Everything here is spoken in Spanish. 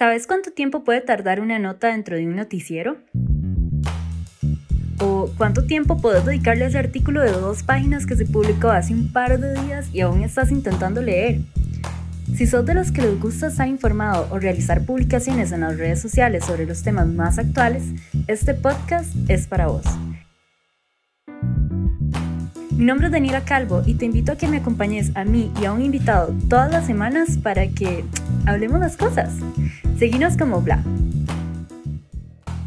¿Sabes cuánto tiempo puede tardar una nota dentro de un noticiero? ¿O cuánto tiempo puedes dedicarle a ese artículo de dos páginas que se publicó hace un par de días y aún estás intentando leer? Si sos de los que les gusta estar informado o realizar publicaciones en las redes sociales sobre los temas más actuales, este podcast es para vos. Mi nombre es Daniela Calvo y te invito a que me acompañes a mí y a un invitado todas las semanas para que hablemos las cosas. Seguinos como Bla,